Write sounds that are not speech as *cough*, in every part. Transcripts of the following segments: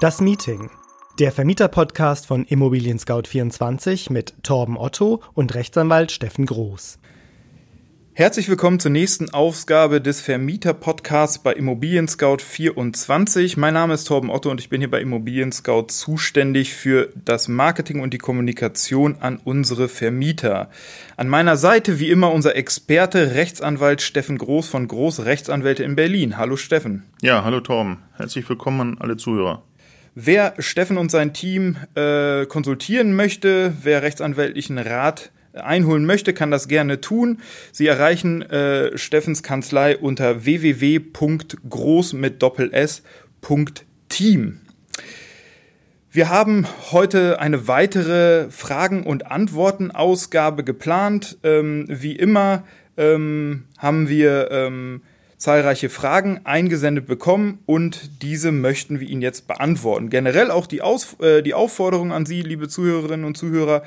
Das Meeting. Der Vermieter-Podcast von Immobilien Scout 24 mit Torben Otto und Rechtsanwalt Steffen Groß. Herzlich willkommen zur nächsten Ausgabe des Vermieter-Podcasts bei Immobilien Scout 24. Mein Name ist Torben Otto und ich bin hier bei Immobilien Scout zuständig für das Marketing und die Kommunikation an unsere Vermieter. An meiner Seite wie immer unser Experte, Rechtsanwalt Steffen Groß von Groß Rechtsanwälte in Berlin. Hallo Steffen. Ja, hallo Torben. Herzlich willkommen an alle Zuhörer. Wer Steffen und sein Team äh, konsultieren möchte, wer rechtsanwältlichen Rat einholen möchte, kann das gerne tun. Sie erreichen äh, Steffens Kanzlei unter www.groß mit Doppel S.team. Wir haben heute eine weitere Fragen- und Antworten-Ausgabe geplant. Ähm, wie immer ähm, haben wir ähm, zahlreiche Fragen eingesendet bekommen und diese möchten wir Ihnen jetzt beantworten. Generell auch die, Aus äh, die Aufforderung an Sie, liebe Zuhörerinnen und Zuhörer,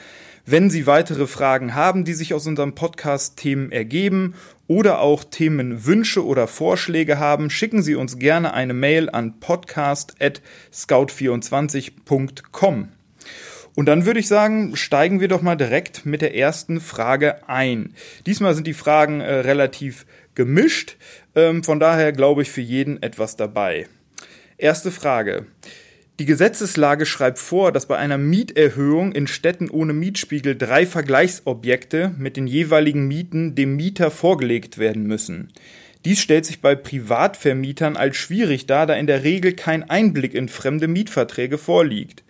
wenn Sie weitere Fragen haben, die sich aus unserem Podcast-Themen ergeben oder auch Themenwünsche oder Vorschläge haben, schicken Sie uns gerne eine Mail an podcast.scout24.com. Und dann würde ich sagen, steigen wir doch mal direkt mit der ersten Frage ein. Diesmal sind die Fragen äh, relativ gemischt, ähm, von daher glaube ich für jeden etwas dabei. Erste Frage. Die Gesetzeslage schreibt vor, dass bei einer Mieterhöhung in Städten ohne Mietspiegel drei Vergleichsobjekte mit den jeweiligen Mieten dem Mieter vorgelegt werden müssen. Dies stellt sich bei Privatvermietern als schwierig dar, da in der Regel kein Einblick in fremde Mietverträge vorliegt.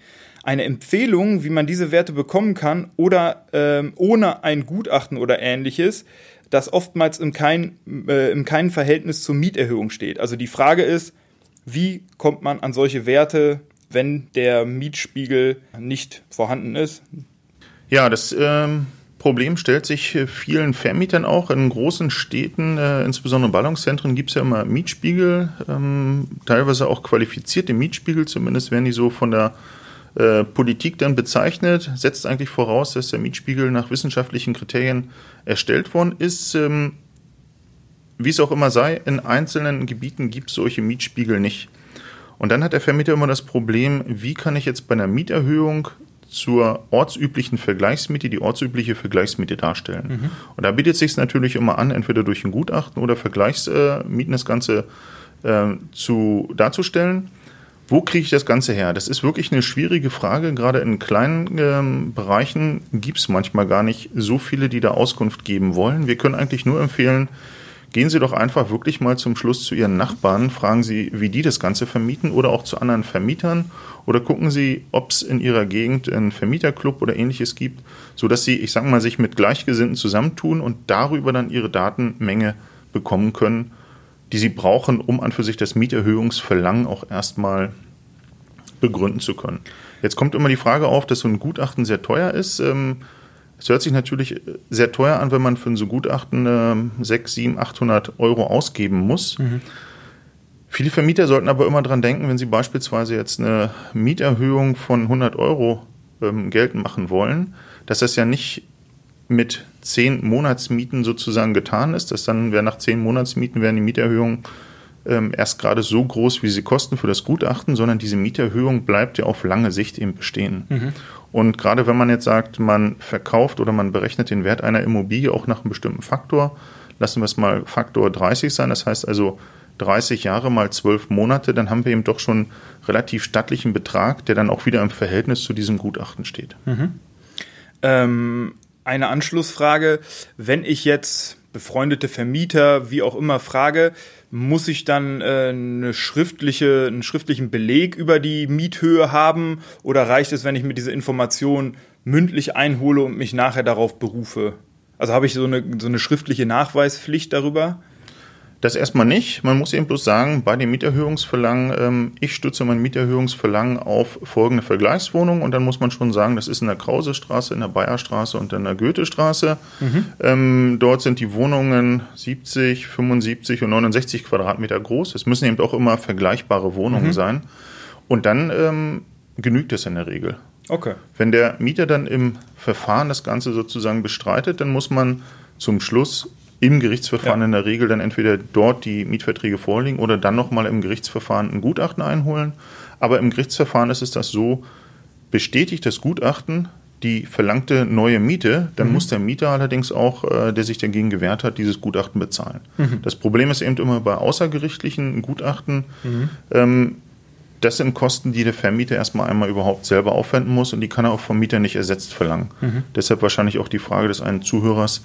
Eine Empfehlung, wie man diese Werte bekommen kann oder ähm, ohne ein Gutachten oder ähnliches, das oftmals im, kein, äh, im keinen Verhältnis zur Mieterhöhung steht. Also die Frage ist, wie kommt man an solche Werte, wenn der Mietspiegel nicht vorhanden ist. Ja, das ähm, Problem stellt sich vielen Vermietern auch. In großen Städten, äh, insbesondere Ballungszentren, gibt es ja immer Mietspiegel, ähm, teilweise auch qualifizierte Mietspiegel, zumindest werden die so von der äh, Politik dann bezeichnet, setzt eigentlich voraus, dass der Mietspiegel nach wissenschaftlichen Kriterien erstellt worden ist. Ähm, wie es auch immer sei, in einzelnen Gebieten gibt es solche Mietspiegel nicht. Und dann hat der Vermieter immer das Problem, wie kann ich jetzt bei einer Mieterhöhung zur ortsüblichen Vergleichsmiete die ortsübliche Vergleichsmiete darstellen. Mhm. Und da bietet es sich natürlich immer an, entweder durch ein Gutachten oder Vergleichsmieten das Ganze äh, zu, darzustellen. Wo kriege ich das Ganze her? Das ist wirklich eine schwierige Frage. Gerade in kleinen ähm, Bereichen gibt es manchmal gar nicht so viele, die da Auskunft geben wollen. Wir können eigentlich nur empfehlen, Gehen Sie doch einfach wirklich mal zum Schluss zu Ihren Nachbarn, fragen Sie, wie die das Ganze vermieten oder auch zu anderen Vermietern oder gucken Sie, ob es in Ihrer Gegend einen Vermieterclub oder ähnliches gibt, sodass Sie, ich sage mal, sich mit Gleichgesinnten zusammentun und darüber dann Ihre Datenmenge bekommen können, die Sie brauchen, um an für sich das Mieterhöhungsverlangen auch erstmal begründen zu können. Jetzt kommt immer die Frage auf, dass so ein Gutachten sehr teuer ist. Ähm, es hört sich natürlich sehr teuer an, wenn man für ein so Gutachten äh, 6, 7, 800 Euro ausgeben muss. Mhm. Viele Vermieter sollten aber immer dran denken, wenn sie beispielsweise jetzt eine Mieterhöhung von 100 Euro ähm, geltend machen wollen, dass das ja nicht mit 10 Monatsmieten sozusagen getan ist, dass dann wer nach 10 Monatsmieten werden die Mieterhöhungen ähm, erst gerade so groß, wie sie kosten für das Gutachten, sondern diese Mieterhöhung bleibt ja auf lange Sicht eben bestehen. Mhm. Und gerade wenn man jetzt sagt, man verkauft oder man berechnet den Wert einer Immobilie auch nach einem bestimmten Faktor, lassen wir es mal Faktor 30 sein, das heißt also 30 Jahre mal 12 Monate, dann haben wir eben doch schon relativ stattlichen Betrag, der dann auch wieder im Verhältnis zu diesem Gutachten steht. Mhm. Ähm, eine Anschlussfrage, wenn ich jetzt befreundete Vermieter, wie auch immer, frage, muss ich dann äh, eine schriftliche, einen schriftlichen Beleg über die Miethöhe haben oder reicht es, wenn ich mir diese Information mündlich einhole und mich nachher darauf berufe? Also habe ich so eine, so eine schriftliche Nachweispflicht darüber? Das erstmal nicht. Man muss eben bloß sagen, bei dem Mieterhöhungsverlangen, ähm, ich stütze mein Mieterhöhungsverlangen auf folgende Vergleichswohnungen und dann muss man schon sagen, das ist in der Krausestraße, in der Bayerstraße und in der Goethestraße. Mhm. Ähm, dort sind die Wohnungen 70, 75 und 69 Quadratmeter groß. Es müssen eben auch immer vergleichbare Wohnungen mhm. sein. Und dann ähm, genügt es in der Regel. Okay. Wenn der Mieter dann im Verfahren das Ganze sozusagen bestreitet, dann muss man zum Schluss im Gerichtsverfahren ja. in der Regel dann entweder dort die Mietverträge vorliegen oder dann nochmal im Gerichtsverfahren ein Gutachten einholen. Aber im Gerichtsverfahren ist es das so, bestätigt das Gutachten die verlangte neue Miete, dann mhm. muss der Mieter allerdings auch, äh, der sich dagegen gewehrt hat, dieses Gutachten bezahlen. Mhm. Das Problem ist eben immer bei außergerichtlichen Gutachten, mhm. ähm, das sind Kosten, die der Vermieter erstmal einmal überhaupt selber aufwenden muss und die kann er auch vom Mieter nicht ersetzt verlangen. Mhm. Deshalb wahrscheinlich auch die Frage des einen Zuhörers,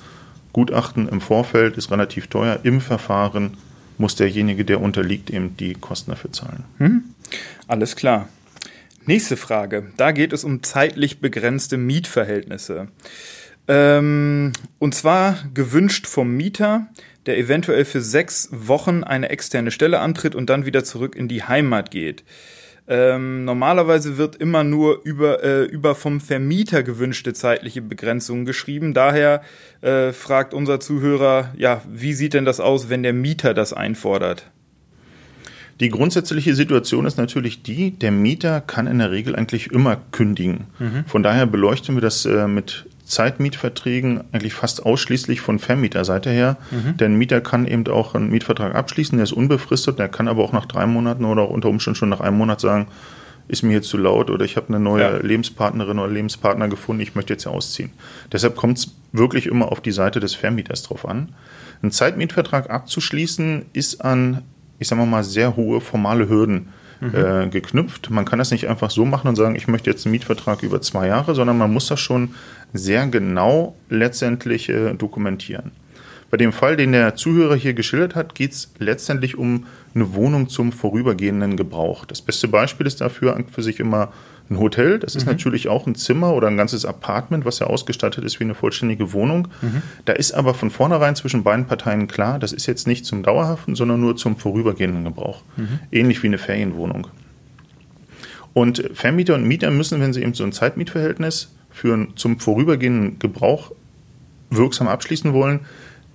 Gutachten im Vorfeld ist relativ teuer, im Verfahren muss derjenige, der unterliegt, eben die Kosten dafür zahlen. Mhm. Alles klar. Nächste Frage. Da geht es um zeitlich begrenzte Mietverhältnisse. Ähm, und zwar gewünscht vom Mieter, der eventuell für sechs Wochen eine externe Stelle antritt und dann wieder zurück in die Heimat geht. Ähm, normalerweise wird immer nur über, äh, über vom Vermieter gewünschte zeitliche Begrenzungen geschrieben. Daher äh, fragt unser Zuhörer, ja, wie sieht denn das aus, wenn der Mieter das einfordert? Die grundsätzliche Situation ist natürlich die, der Mieter kann in der Regel eigentlich immer kündigen. Mhm. Von daher beleuchten wir das äh, mit Zeitmietverträgen eigentlich fast ausschließlich von Vermieterseite her. Mhm. Denn Mieter kann eben auch einen Mietvertrag abschließen, der ist unbefristet, der kann aber auch nach drei Monaten oder auch unter Umständen schon nach einem Monat sagen, ist mir jetzt zu laut oder ich habe eine neue ja. Lebenspartnerin oder Lebenspartner gefunden, ich möchte jetzt ausziehen. Deshalb kommt es wirklich immer auf die Seite des Vermieters drauf an. Einen Zeitmietvertrag abzuschließen ist an ich sage mal, sehr hohe formale Hürden mhm. äh, geknüpft. Man kann das nicht einfach so machen und sagen, ich möchte jetzt einen Mietvertrag über zwei Jahre, sondern man muss das schon sehr genau letztendlich äh, dokumentieren. Bei dem Fall, den der Zuhörer hier geschildert hat, geht es letztendlich um eine Wohnung zum vorübergehenden Gebrauch. Das beste Beispiel ist dafür für sich immer ein Hotel, das ist mhm. natürlich auch ein Zimmer oder ein ganzes Apartment, was ja ausgestattet ist wie eine vollständige Wohnung. Mhm. Da ist aber von vornherein zwischen beiden Parteien klar, das ist jetzt nicht zum dauerhaften, sondern nur zum vorübergehenden Gebrauch. Mhm. Ähnlich wie eine Ferienwohnung. Und Vermieter und Mieter müssen, wenn sie eben so ein Zeitmietverhältnis für zum vorübergehenden Gebrauch wirksam abschließen wollen,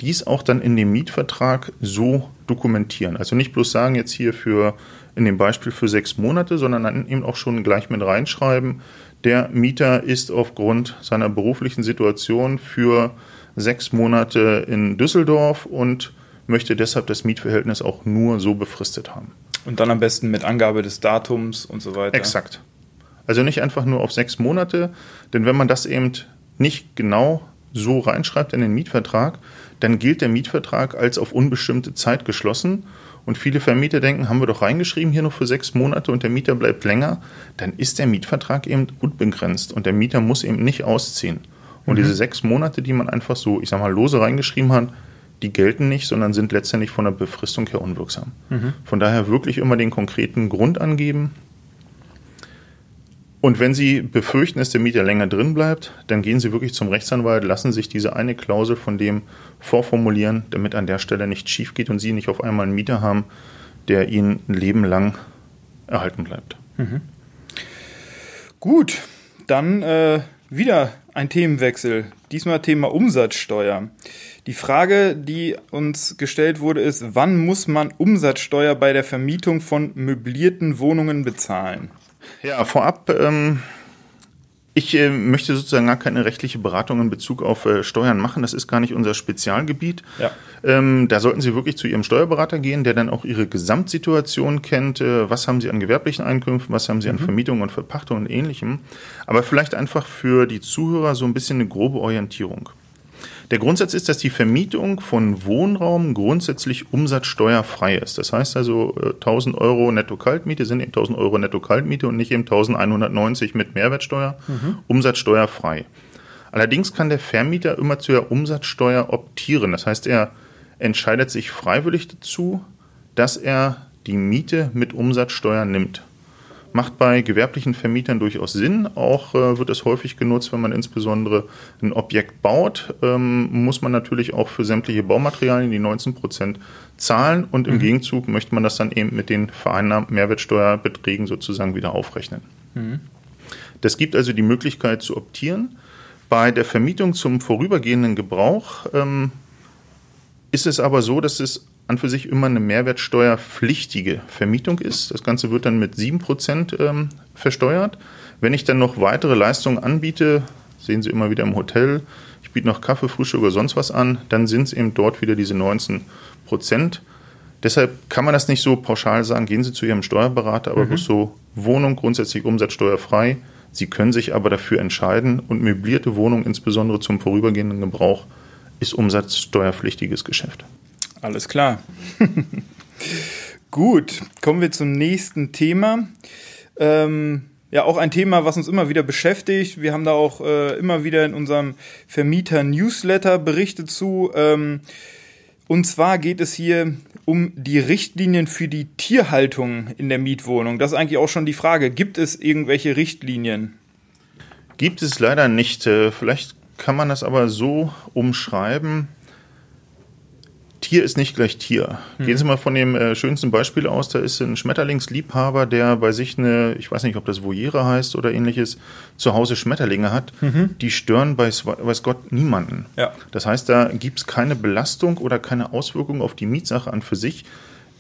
dies auch dann in dem Mietvertrag so dokumentieren. Also nicht bloß sagen, jetzt hier für in dem Beispiel für sechs Monate, sondern dann eben auch schon gleich mit reinschreiben, der Mieter ist aufgrund seiner beruflichen Situation für sechs Monate in Düsseldorf und möchte deshalb das Mietverhältnis auch nur so befristet haben. Und dann am besten mit Angabe des Datums und so weiter. Exakt. Also nicht einfach nur auf sechs Monate, denn wenn man das eben nicht genau so reinschreibt in den Mietvertrag, dann gilt der Mietvertrag als auf unbestimmte Zeit geschlossen und viele Vermieter denken, haben wir doch reingeschrieben hier noch für sechs Monate und der Mieter bleibt länger, dann ist der Mietvertrag eben unbegrenzt und der Mieter muss eben nicht ausziehen. Und mhm. diese sechs Monate, die man einfach so, ich sag mal, lose reingeschrieben hat, die gelten nicht, sondern sind letztendlich von der Befristung her unwirksam. Mhm. Von daher wirklich immer den konkreten Grund angeben, und wenn Sie befürchten, dass der Mieter länger drin bleibt, dann gehen Sie wirklich zum Rechtsanwalt, lassen sich diese eine Klausel von dem vorformulieren, damit an der Stelle nicht schief geht und Sie nicht auf einmal einen Mieter haben, der Ihnen ein Leben lang erhalten bleibt. Mhm. Gut, dann äh, wieder ein Themenwechsel. Diesmal Thema Umsatzsteuer. Die Frage, die uns gestellt wurde, ist, wann muss man Umsatzsteuer bei der Vermietung von möblierten Wohnungen bezahlen? Ja, vorab, ähm, ich äh, möchte sozusagen gar keine rechtliche Beratung in Bezug auf äh, Steuern machen. Das ist gar nicht unser Spezialgebiet. Ja. Ähm, da sollten Sie wirklich zu Ihrem Steuerberater gehen, der dann auch Ihre Gesamtsituation kennt. Äh, was haben Sie an gewerblichen Einkünften, was haben Sie an mhm. Vermietung und Verpachtung und ähnlichem. Aber vielleicht einfach für die Zuhörer so ein bisschen eine grobe Orientierung. Der Grundsatz ist, dass die Vermietung von Wohnraum grundsätzlich umsatzsteuerfrei ist. Das heißt also, 1000 äh, Euro Netto-Kaltmiete sind eben 1000 Euro Netto-Kaltmiete und nicht eben 1190 mit Mehrwertsteuer, mhm. umsatzsteuerfrei. Allerdings kann der Vermieter immer zur Umsatzsteuer optieren. Das heißt, er entscheidet sich freiwillig dazu, dass er die Miete mit Umsatzsteuer nimmt. Macht bei gewerblichen Vermietern durchaus Sinn. Auch äh, wird es häufig genutzt, wenn man insbesondere ein Objekt baut, ähm, muss man natürlich auch für sämtliche Baumaterialien die 19 Prozent zahlen und im mhm. Gegenzug möchte man das dann eben mit den vereinnahmten Mehrwertsteuerbeträgen sozusagen wieder aufrechnen. Mhm. Das gibt also die Möglichkeit zu optieren. Bei der Vermietung zum vorübergehenden Gebrauch ähm, ist es aber so, dass es an für sich immer eine mehrwertsteuerpflichtige Vermietung ist. Das Ganze wird dann mit 7% ähm, versteuert. Wenn ich dann noch weitere Leistungen anbiete, sehen Sie immer wieder im Hotel, ich biete noch Kaffee, Frühstück oder sonst was an, dann sind es eben dort wieder diese 19 Prozent. Deshalb kann man das nicht so pauschal sagen, gehen Sie zu Ihrem Steuerberater, aber mhm. so Wohnung grundsätzlich umsatzsteuerfrei. Sie können sich aber dafür entscheiden und möblierte Wohnung, insbesondere zum vorübergehenden Gebrauch, ist umsatzsteuerpflichtiges Geschäft. Alles klar. *laughs* Gut, kommen wir zum nächsten Thema. Ähm, ja, auch ein Thema, was uns immer wieder beschäftigt. Wir haben da auch äh, immer wieder in unserem Vermieter-Newsletter Berichte zu. Ähm, und zwar geht es hier um die Richtlinien für die Tierhaltung in der Mietwohnung. Das ist eigentlich auch schon die Frage. Gibt es irgendwelche Richtlinien? Gibt es leider nicht. Äh, vielleicht kann man das aber so umschreiben. Tier ist nicht gleich Tier. Mhm. Gehen Sie mal von dem äh, schönsten Beispiel aus. Da ist ein Schmetterlingsliebhaber, der bei sich eine, ich weiß nicht, ob das Voyere heißt oder ähnliches, zu Hause Schmetterlinge hat. Mhm. Die stören bei, weiß Gott niemanden. Ja. Das heißt, da gibt es keine Belastung oder keine Auswirkung auf die Mietsache an für sich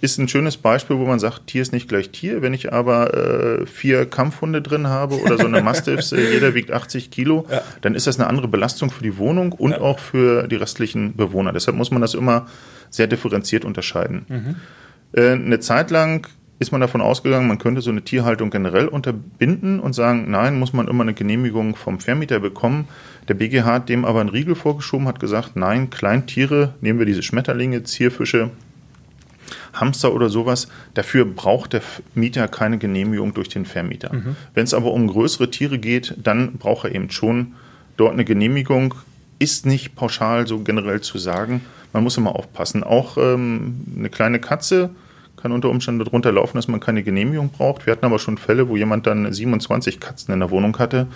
ist ein schönes Beispiel, wo man sagt, Tier ist nicht gleich Tier. Wenn ich aber äh, vier Kampfhunde drin habe oder so eine *laughs* Mastiffs, äh, jeder wiegt 80 Kilo, ja. dann ist das eine andere Belastung für die Wohnung und ja. auch für die restlichen Bewohner. Deshalb muss man das immer sehr differenziert unterscheiden. Mhm. Äh, eine Zeit lang ist man davon ausgegangen, man könnte so eine Tierhaltung generell unterbinden und sagen, nein, muss man immer eine Genehmigung vom Vermieter bekommen. Der BGH hat dem aber einen Riegel vorgeschoben, hat gesagt, nein, Kleintiere, nehmen wir diese Schmetterlinge, Zierfische, Hamster oder sowas, dafür braucht der Mieter keine Genehmigung durch den Vermieter. Mhm. Wenn es aber um größere Tiere geht, dann braucht er eben schon dort eine Genehmigung. Ist nicht pauschal so generell zu sagen. Man muss immer aufpassen. Auch ähm, eine kleine Katze kann unter Umständen darunter laufen, dass man keine Genehmigung braucht. Wir hatten aber schon Fälle, wo jemand dann 27 Katzen in der Wohnung hatte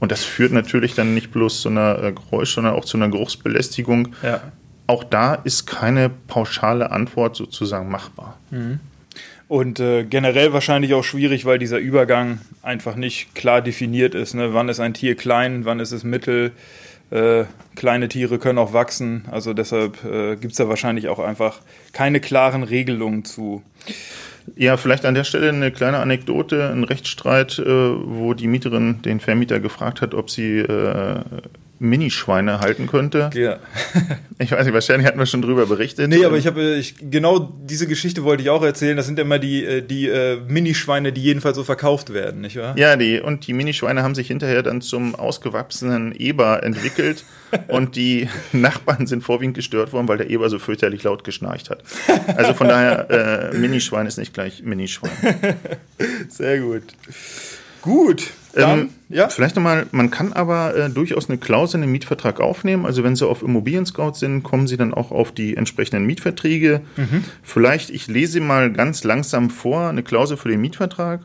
und das führt natürlich dann nicht bloß zu einer äh, Geräusch, sondern auch zu einer Geruchsbelästigung. Ja auch da ist keine pauschale Antwort sozusagen machbar. Mhm. Und äh, generell wahrscheinlich auch schwierig, weil dieser Übergang einfach nicht klar definiert ist. Ne? Wann ist ein Tier klein, wann ist es mittel? Äh, kleine Tiere können auch wachsen. Also deshalb äh, gibt es da wahrscheinlich auch einfach keine klaren Regelungen zu. Ja, vielleicht an der Stelle eine kleine Anekdote, ein Rechtsstreit, äh, wo die Mieterin den Vermieter gefragt hat, ob sie äh, Minischweine halten könnte. Ja. *laughs* ich weiß nicht, wahrscheinlich hatten wir schon drüber berichtet. Nee, aber ich habe ich, genau diese Geschichte wollte ich auch erzählen. Das sind immer die, äh, die äh, Minischweine, die jedenfalls so verkauft werden, nicht wahr? Ja, die, und die Minischweine haben sich hinterher dann zum ausgewachsenen Eber entwickelt *laughs* und die Nachbarn sind vorwiegend gestört worden, weil der Eber so fürchterlich laut geschnarcht hat. Also von daher, äh, Minischwein ist nicht gleich Minischwein. *laughs* Sehr gut. Gut, dann, ähm, ja. Vielleicht nochmal, man kann aber äh, durchaus eine Klausel in den Mietvertrag aufnehmen. Also wenn Sie auf Immobilien Scout sind, kommen Sie dann auch auf die entsprechenden Mietverträge. Mhm. Vielleicht, ich lese mal ganz langsam vor, eine Klausel für den Mietvertrag.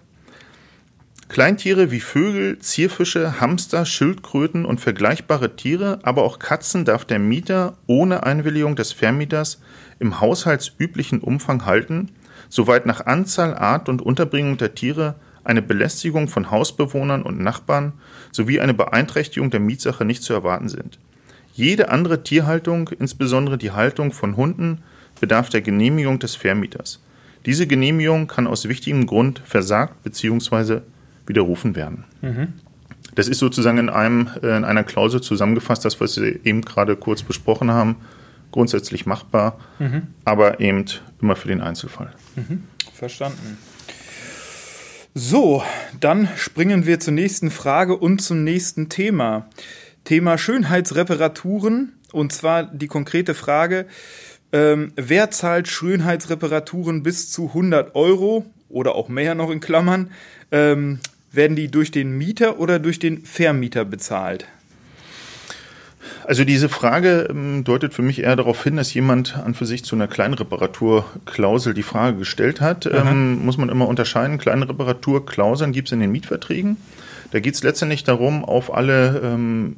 Kleintiere wie Vögel, Zierfische, Hamster, Schildkröten und vergleichbare Tiere, aber auch Katzen darf der Mieter ohne Einwilligung des Vermieters im haushaltsüblichen Umfang halten, soweit nach Anzahl, Art und Unterbringung der Tiere eine Belästigung von Hausbewohnern und Nachbarn sowie eine Beeinträchtigung der Mietsache nicht zu erwarten sind. Jede andere Tierhaltung, insbesondere die Haltung von Hunden, bedarf der Genehmigung des Vermieters. Diese Genehmigung kann aus wichtigem Grund versagt bzw. widerrufen werden. Mhm. Das ist sozusagen in, einem, äh, in einer Klausel zusammengefasst, das, was wir eben gerade kurz besprochen haben. Grundsätzlich machbar, mhm. aber eben immer für den Einzelfall. Mhm. Verstanden. So, dann springen wir zur nächsten Frage und zum nächsten Thema. Thema Schönheitsreparaturen und zwar die konkrete Frage, ähm, wer zahlt Schönheitsreparaturen bis zu 100 Euro oder auch mehr noch in Klammern? Ähm, werden die durch den Mieter oder durch den Vermieter bezahlt? Also diese Frage ähm, deutet für mich eher darauf hin, dass jemand an für sich zu einer Kleinreparaturklausel die Frage gestellt hat. Ähm, muss man immer unterscheiden. Kleine Reparaturklauseln gibt es in den Mietverträgen. Da geht es letztendlich darum, auf alle ähm,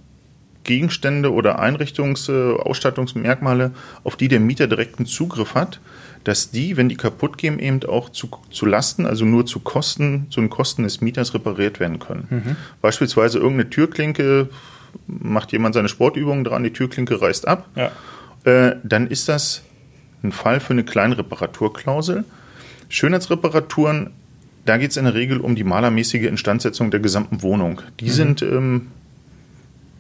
Gegenstände oder Einrichtungs-, äh, Ausstattungsmerkmale, auf die der Mieter direkten Zugriff hat, dass die, wenn die kaputt gehen, eben auch zu, zu Lasten, also nur zu Kosten, zu den Kosten des Mieters repariert werden können. Mhm. Beispielsweise irgendeine Türklinke, macht jemand seine Sportübungen dran, die Türklinke reißt ab, ja. äh, dann ist das ein Fall für eine kleine Reparaturklausel. Schönheitsreparaturen, da geht es in der Regel um die malermäßige Instandsetzung der gesamten Wohnung. Die mhm. sind ähm,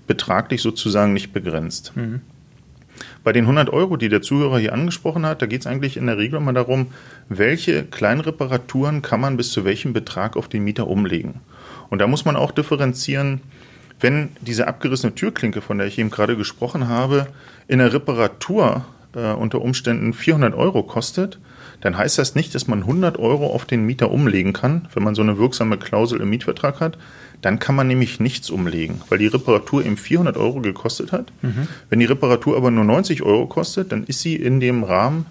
betraglich sozusagen nicht begrenzt. Mhm. Bei den 100 Euro, die der Zuhörer hier angesprochen hat, da geht es eigentlich in der Regel immer darum, welche Kleinreparaturen kann man bis zu welchem Betrag auf den Mieter umlegen. Und da muss man auch differenzieren, wenn diese abgerissene Türklinke, von der ich eben gerade gesprochen habe, in der Reparatur äh, unter Umständen 400 Euro kostet, dann heißt das nicht, dass man 100 Euro auf den Mieter umlegen kann, wenn man so eine wirksame Klausel im Mietvertrag hat. Dann kann man nämlich nichts umlegen, weil die Reparatur eben 400 Euro gekostet hat. Mhm. Wenn die Reparatur aber nur 90 Euro kostet, dann ist sie in dem Rahmen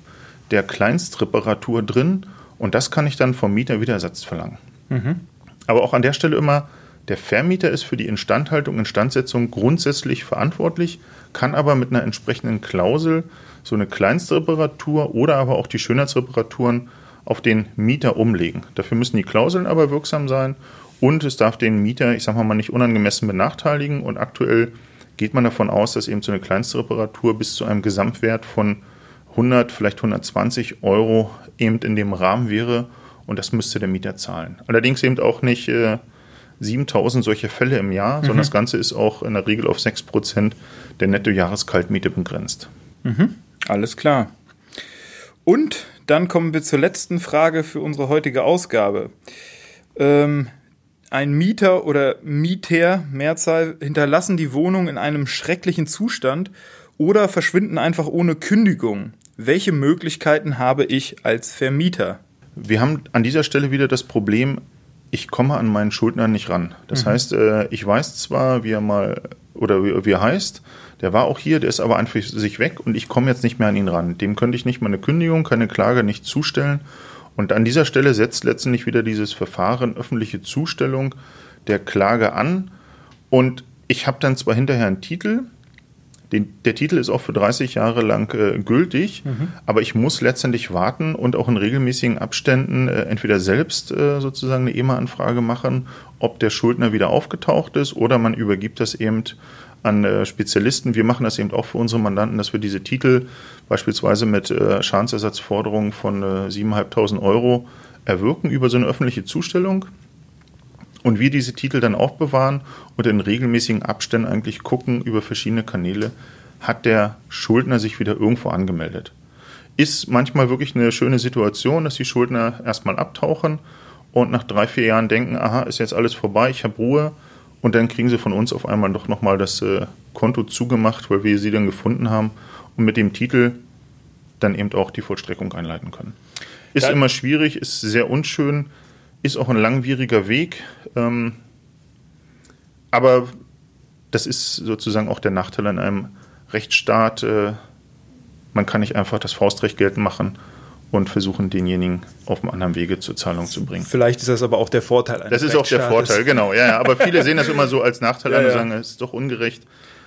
der Kleinstreparatur drin und das kann ich dann vom Mieter wieder Ersatz verlangen. Mhm. Aber auch an der Stelle immer, der Vermieter ist für die Instandhaltung, Instandsetzung grundsätzlich verantwortlich, kann aber mit einer entsprechenden Klausel so eine Kleinstreparatur oder aber auch die Schönheitsreparaturen auf den Mieter umlegen. Dafür müssen die Klauseln aber wirksam sein und es darf den Mieter, ich sage mal, nicht unangemessen benachteiligen. Und aktuell geht man davon aus, dass eben so eine Kleinstreparatur bis zu einem Gesamtwert von 100, vielleicht 120 Euro eben in dem Rahmen wäre und das müsste der Mieter zahlen. Allerdings eben auch nicht äh, 7000 solche Fälle im Jahr, mhm. sondern das Ganze ist auch in der Regel auf 6% der Nettojahreskaltmiete begrenzt. Mhm. Alles klar. Und dann kommen wir zur letzten Frage für unsere heutige Ausgabe. Ähm, ein Mieter oder Mieter, Mehrzahl, hinterlassen die Wohnung in einem schrecklichen Zustand oder verschwinden einfach ohne Kündigung. Welche Möglichkeiten habe ich als Vermieter? Wir haben an dieser Stelle wieder das Problem, ich komme an meinen Schuldner nicht ran. Das mhm. heißt, äh, ich weiß zwar, wie er mal oder wie, er heißt, der war auch hier, der ist aber einfach sich weg und ich komme jetzt nicht mehr an ihn ran. Dem könnte ich nicht mal eine Kündigung, keine Klage nicht zustellen. Und an dieser Stelle setzt letztendlich wieder dieses Verfahren öffentliche Zustellung der Klage an. Und ich habe dann zwar hinterher einen Titel, den, der Titel ist auch für 30 Jahre lang äh, gültig, mhm. aber ich muss letztendlich warten und auch in regelmäßigen Abständen äh, entweder selbst äh, sozusagen eine EMA-Anfrage machen, ob der Schuldner wieder aufgetaucht ist oder man übergibt das eben an äh, Spezialisten. Wir machen das eben auch für unsere Mandanten, dass wir diese Titel beispielsweise mit äh, Schadensersatzforderungen von äh, 7.500 Euro erwirken über so eine öffentliche Zustellung und wir diese Titel dann auch bewahren und in regelmäßigen Abständen eigentlich gucken über verschiedene Kanäle, hat der Schuldner sich wieder irgendwo angemeldet. Ist manchmal wirklich eine schöne Situation, dass die Schuldner erstmal abtauchen und nach drei, vier Jahren denken, aha, ist jetzt alles vorbei, ich habe Ruhe. Und dann kriegen sie von uns auf einmal doch nochmal das äh, Konto zugemacht, weil wir sie dann gefunden haben und mit dem Titel dann eben auch die Vollstreckung einleiten können. Ist ja. immer schwierig, ist sehr unschön, ist auch ein langwieriger Weg. Ähm, aber das ist sozusagen auch der Nachteil an einem Rechtsstaat. Äh, man kann nicht einfach das Faustrecht geltend machen und versuchen, denjenigen auf einem anderen Wege zur Zahlung zu bringen. Vielleicht ist das aber auch der Vorteil. Eines das ist auch der Vorteil, genau. Ja, ja, aber viele sehen das immer so als Nachteil *laughs* ja, an und sagen, es ist doch ungerecht.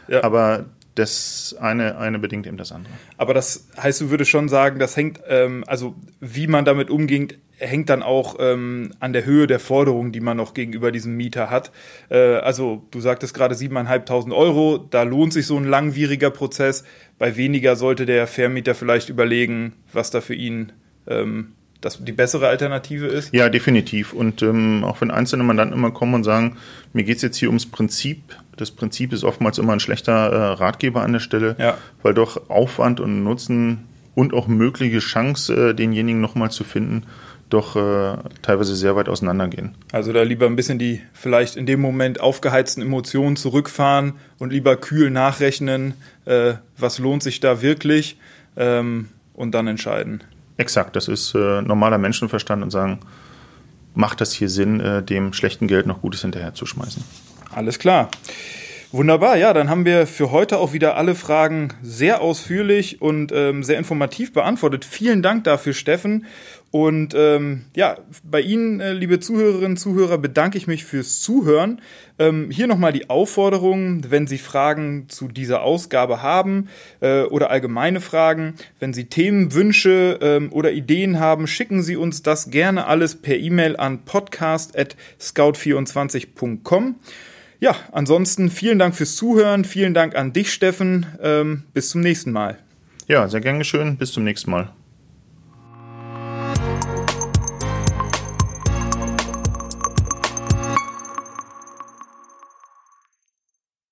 Ja. Aber das eine, eine bedingt eben das andere. Aber das heißt, du würdest schon sagen, das hängt, ähm, also wie man damit umgeht, hängt dann auch ähm, an der Höhe der Forderung, die man noch gegenüber diesem Mieter hat. Äh, also du sagtest gerade 7.500 Euro, da lohnt sich so ein langwieriger Prozess. Bei weniger sollte der Vermieter vielleicht überlegen, was da für ihn ähm, das die bessere Alternative ist? Ja, definitiv. Und ähm, auch wenn einzelne Mandanten immer kommen und sagen, mir geht es jetzt hier ums Prinzip, das Prinzip ist oftmals immer ein schlechter äh, Ratgeber an der Stelle, ja. weil doch Aufwand und Nutzen und auch mögliche Chance, äh, denjenigen nochmal zu finden, doch äh, teilweise sehr weit auseinandergehen. Also da lieber ein bisschen die vielleicht in dem Moment aufgeheizten Emotionen zurückfahren und lieber kühl nachrechnen, äh, was lohnt sich da wirklich ähm, und dann entscheiden. Exakt, das ist äh, normaler Menschenverstand und sagen, macht das hier Sinn, äh, dem schlechten Geld noch Gutes hinterherzuschmeißen. Alles klar. Wunderbar, ja, dann haben wir für heute auch wieder alle Fragen sehr ausführlich und ähm, sehr informativ beantwortet. Vielen Dank dafür, Steffen. Und ähm, ja, bei Ihnen, äh, liebe Zuhörerinnen und Zuhörer, bedanke ich mich fürs Zuhören. Ähm, hier nochmal die Aufforderung, wenn Sie Fragen zu dieser Ausgabe haben äh, oder allgemeine Fragen, wenn Sie Themenwünsche ähm, oder Ideen haben, schicken Sie uns das gerne alles per E-Mail an podcast.scout24.com. Ja, ansonsten vielen Dank fürs Zuhören. Vielen Dank an dich, Steffen. Ähm, bis zum nächsten Mal. Ja, sehr gern geschehen. Bis zum nächsten Mal.